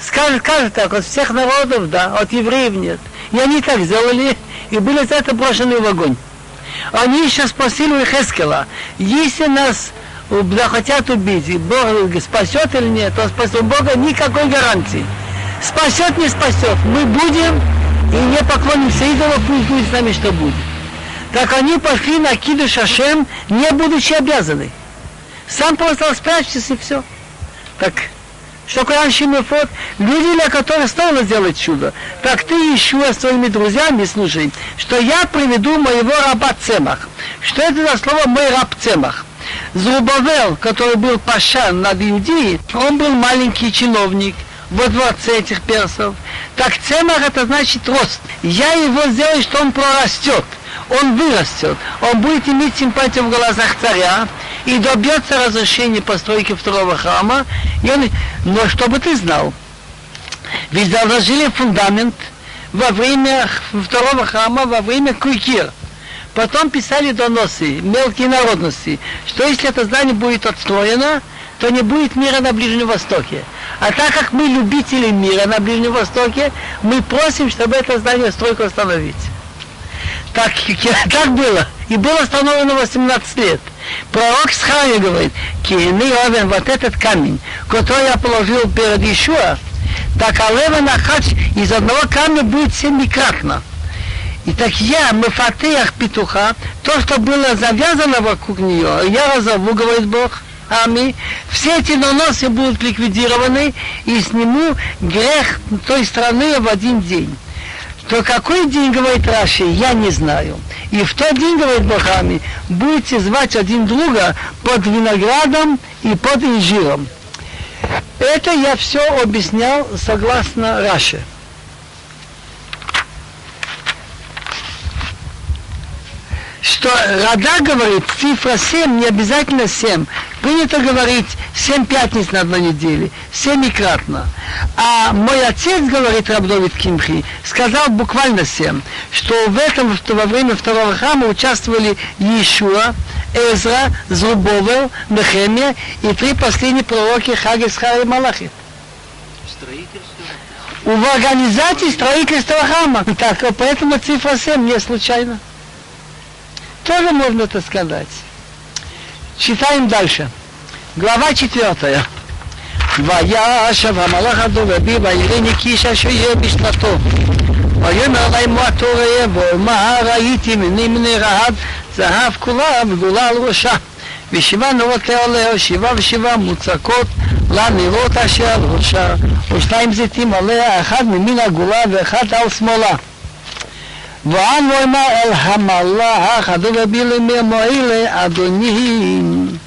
Скажет, скажет так, от всех народов, да, от евреев нет. И они так сделали, и были за это брошены в огонь. Они сейчас спросили у Хескела, если нас да, хотят убить, и Бог спасет или нет, то спасет Бога никакой гарантии. Спасет, не спасет. Мы будем и не поклонимся идолу, пусть будет с нами что будет. Так они пошли на Киду Шашем, не будучи обязаны. Сам просто спрячься и все. Так Что такое Аншимефот? Люди, для которых стоило сделать чудо. Так ты еще с своими друзьями, слушай, что я приведу моего раба Цемах. Что это за слово мой раб Цемах? Зрубавел, который был пашан над Иудеей, он был маленький чиновник во дворце этих персов. Так Цемах это значит рост. Я его сделаю, что он прорастет он вырастет, он будет иметь симпатию в глазах царя и добьется разрешения постройки второго храма. И он... Но чтобы ты знал, ведь заложили фундамент во время второго храма, во время Куйкир. Потом писали доносы, мелкие народности, что если это здание будет отстроено, то не будет мира на Ближнем Востоке. А так как мы любители мира на Ближнем Востоке, мы просим, чтобы это здание стройку остановить. Так, так было. И было установлено 18 лет. Пророк Схария говорит, Киины Овен, вот этот камень, который я положил перед Ишуа, так Алева Нахач из одного камня будет семикратно. И так я, Мефатеях петуха, то, что было завязано вокруг нее, я разорву, говорит Бог, Ами, все эти наносы будут ликвидированы и сниму грех той страны в один день то какой день, говорит Раши, я не знаю. И в тот день, говорит Бахами, будете звать один друга под виноградом и под инжиром. Это я все объяснял согласно Раши. Что Рада говорит, цифра 7, не обязательно 7. Принято говорить 7 пятниц на одной неделе, 7 кратно. А мой отец, говорит Рабдовид Кимхи, сказал буквально 7, что в этом, что во время второго храма участвовали Иешуа, Эзра, Зрубовел, Нехемия и три последние пророки Хагис, и Малахи. В организации строительства храма. Так, поэтому цифра 7 не случайно. Тоже можно это сказать. Читаем дальше. Глава четвертая. וישב המלאך הדור רבי ויראה נקיש אשר יהיה בשנתו. ויאמר להם מה תורא ואומר ראיתי מני מני רהב זהב כולה וגולה על ראשה. ושבעה נרות עליה, שבעה ושבעה מוצקות לנרות אשר על ראשה, ושניים זיתים עליה, אחד ממין הגולה ואחד על שמאלה. ואנו אמר אל המלאך הדובר בילמי מועילה אדונים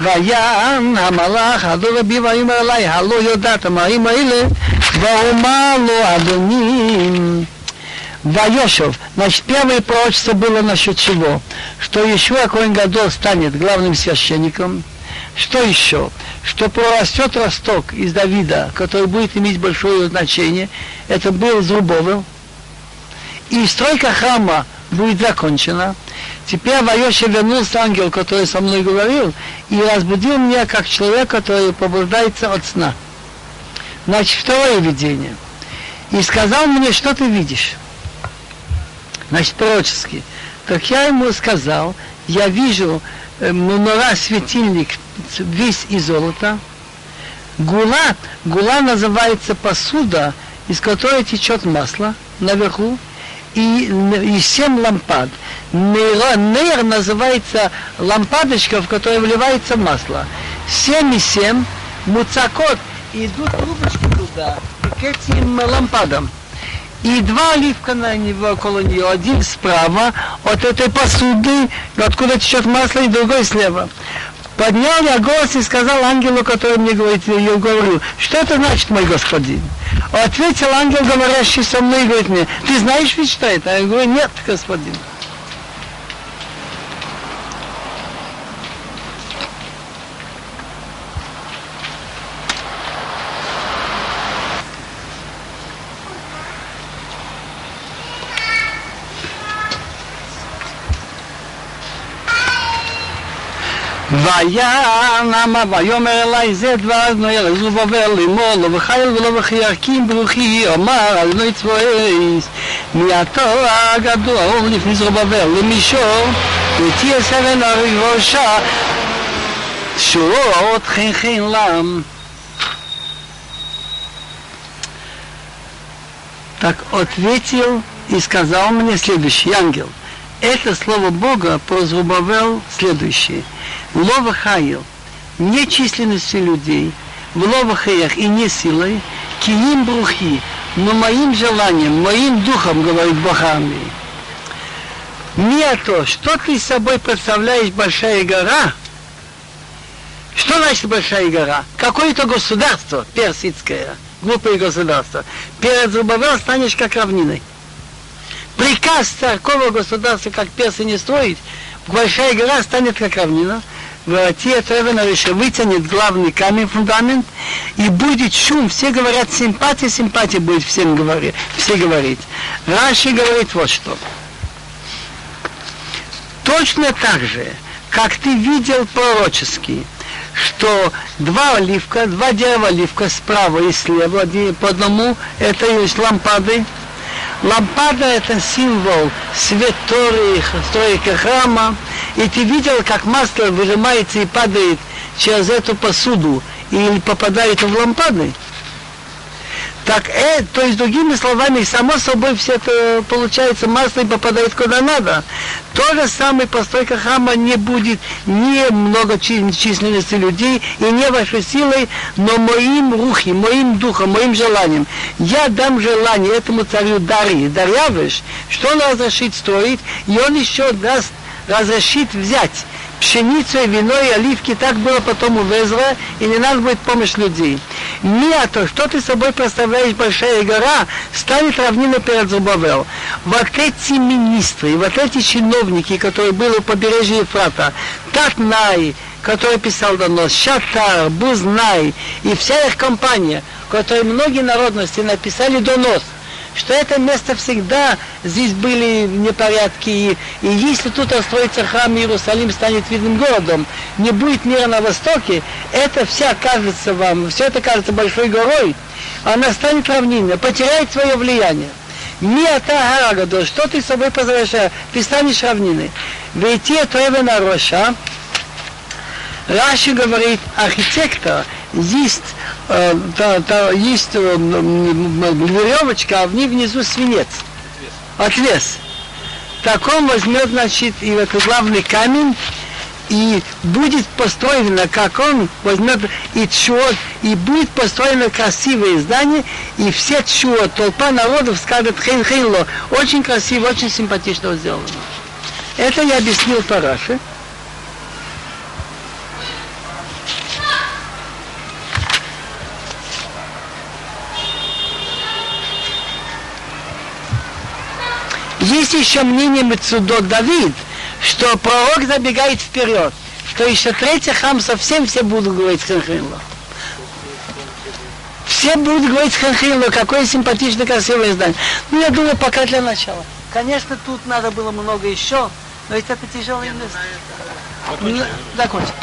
ויען המלאך הדובר בי ויאמר אלי הלא יודעת המרים האלה ואומר לו אדונים Вайошев. Значит, первое пророчество было насчет чего? Что Ишуа Коин Гадол станет главным священником. Что еще? Что прорастет росток из Давида, который будет иметь большое значение. Это был Зрубовел, и стройка храма будет закончена. Теперь в Айоше вернулся ангел, который со мной говорил, и разбудил меня как человек, который побуждается от сна. Значит, второе видение. И сказал мне, что ты видишь. Значит, пророчески. Так я ему сказал, я вижу э, мнора светильник весь из золота. Гула, гула называется посуда, из которой течет масло наверху и, и семь лампад. Нейр, нейр называется лампадочка, в которой вливается масло. Семь и семь, муцакот, идут трубочки туда, к этим лампадам. И два оливка на него, около нее, один справа от этой посуды, откуда течет масло, и другой слева. Поднял я голос и сказал ангелу, который мне говорит, я говорю, что это значит, мой господин? Ответил ангел, говорящий со мной, говорит мне, ты знаешь ведь, что это? Я говорю, нет, господин. ויען אמה ויאמר אלי זה דבר אדוני אלעזר ובבל לאמור לא בחיל ולא בחיירקים ברוכי אומר אדוני צבועס מעתו הגדול לפני זרובבל למישור ותהיה סבן הראשה שורות חן חן לם Так ответил и сказал мне следующий ангел. Это слово Бога прозвубовал следующее – Лова Хаил, не численностью людей, в ловахеях и не силой, киим брухи, но моим желанием, моим духом, говорит Бог армии. Не то, что ты собой представляешь большая гора, что значит большая гора? Какое-то государство персидское, глупое государство. Перед Зубавел станешь как равниной. Приказ такого государства, как персы, не строить, большая гора станет как равнина. Воротия Тревена вытянет главный камень, фундамент, и будет шум. Все говорят симпатия, симпатия будет всем говорить, все говорить. Раши говорит вот что. Точно так же, как ты видел пророческий, что два оливка, два дерева оливка справа и слева, по одному, это есть лампады. Лампада это символ свет Торы, стройка храма. И ты видел, как масло выжимается и падает через эту посуду и попадает в лампады. Так, э, то есть, другими словами, само собой все это получается масло и попадает куда надо. То же самое постройка храма не будет не много численности людей и не вашей силой, но моим рухи, моим духом, моим желанием. Я дам желание этому царю Дарьи, Дарьявыш, что он разрешит строить, и он еще даст разрешит взять пшеницу и вино и оливки, так было потом у Везра, и не надо будет помощь людей. Не а то, что ты собой представляешь, большая гора, станет равнина перед Зубавел. Вот эти министры, вот эти чиновники, которые были у побережья Ефрата, Татнай, который писал донос, Шатар, Бузнай и вся их компания, которые многие народности написали донос – что это место всегда здесь были непорядки, и, и если тут отстроится храм, Иерусалим станет видным городом, не будет мира на востоке, это вся кажется вам, все это кажется большой горой, она станет равниной, потеряет свое влияние. Не ата гарагадо, что ты собой позволяешь, ты станешь равниной. Ведь это на Роша, Раши говорит, архитектор есть, э, да, да, есть э, веревочка, а в ней внизу свинец. Отвес. Так он возьмет, значит, и этот главный камень, и будет построено, как он возьмет и чуот, и будет построено красивое здание, и все чуот, толпа народов скажет хейн хейнло, очень красиво, очень симпатично сделано. Это я объяснил Параше. Есть еще мнение Мецудот Давид, что пророк забегает вперед, что еще третий храм совсем все будут говорить Ханхрило. Все будут говорить Ханхрило, какое симпатичное, красивое здание. Ну, я думаю, пока для начала. Конечно, тут надо было много еще, но ведь это тяжелое место. Закончим.